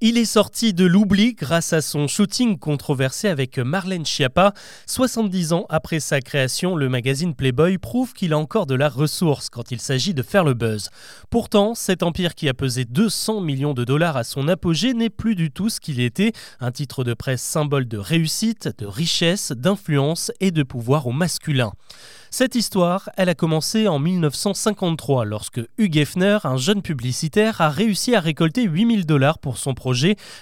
Il est sorti de l'oubli grâce à son shooting controversé avec Marlène Schiappa. 70 ans après sa création, le magazine Playboy prouve qu'il a encore de la ressource quand il s'agit de faire le buzz. Pourtant, cet empire qui a pesé 200 millions de dollars à son apogée n'est plus du tout ce qu'il était, un titre de presse symbole de réussite, de richesse, d'influence et de pouvoir au masculin. Cette histoire, elle a commencé en 1953 lorsque Hugh Hefner, un jeune publicitaire, a réussi à récolter 8000 dollars pour son projet,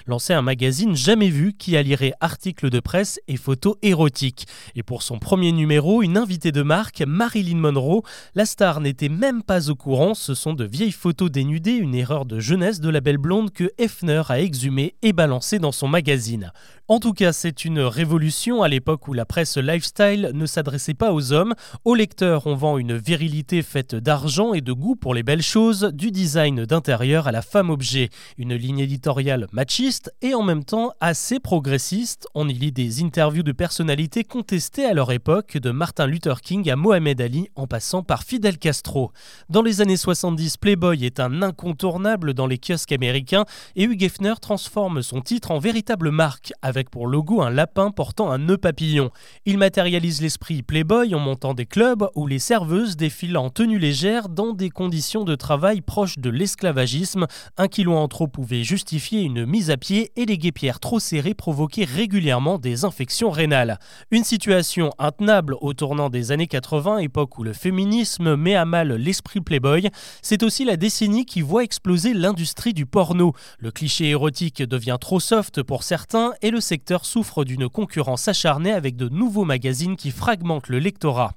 lancer un magazine jamais vu qui allierait articles de presse et photos érotiques. Et pour son premier numéro, une invitée de marque, Marilyn Monroe, la star n'était même pas au courant, ce sont de vieilles photos dénudées, une erreur de jeunesse de la belle blonde que Hefner a exhumée et balancée dans son magazine. En tout cas, c'est une révolution à l'époque où la presse lifestyle ne s'adressait pas aux hommes. Aux lecteurs, on vend une virilité faite d'argent et de goût pour les belles choses, du design d'intérieur à la femme objet. Une ligne éditoriale machiste et en même temps assez progressiste. On y lit des interviews de personnalités contestées à leur époque, de Martin Luther King à Mohamed Ali en passant par Fidel Castro. Dans les années 70, Playboy est un incontournable dans les kiosques américains et Hugh Hefner transforme son titre en véritable marque avec pour logo un lapin portant un nœud papillon. Il matérialise l'esprit Playboy en montant des clubs où les serveuses défilent en tenue légère dans des conditions de travail proches de l'esclavagisme. Un kilo en trop pouvait justifier une mise à pied et les guépières trop serrées provoquaient régulièrement des infections rénales. Une situation intenable au tournant des années 80, époque où le féminisme met à mal l'esprit Playboy. C'est aussi la décennie qui voit exploser l'industrie du porno. Le cliché érotique devient trop soft pour certains et le secteur souffre d'une concurrence acharnée avec de nouveaux magazines qui fragmentent le lectorat.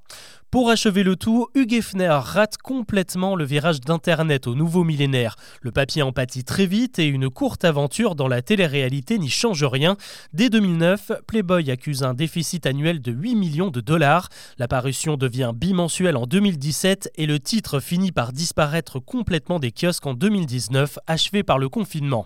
Pour achever le tout, Hugh Hefner rate complètement le virage d'Internet au nouveau millénaire. Le papier en pâtit très vite et une courte aventure dans la télé-réalité n'y change rien. Dès 2009, Playboy accuse un déficit annuel de 8 millions de dollars. La parution devient bimensuelle en 2017 et le titre finit par disparaître complètement des kiosques en 2019, achevé par le confinement.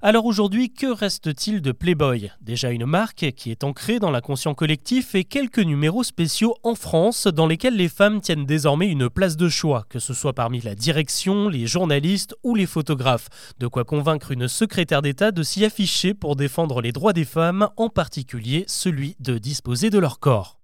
Alors aujourd'hui, que reste-t-il de Playboy? Déjà une marque qui est ancrée dans l'inconscient collectif et quelques numéros spéciaux en France dans lesquels les femmes tiennent désormais une place de choix, que ce soit parmi la direction, les journalistes ou les photographes. De quoi convaincre une secrétaire d'État de s'y afficher pour défendre les droits des femmes, en particulier celui de disposer de leur corps.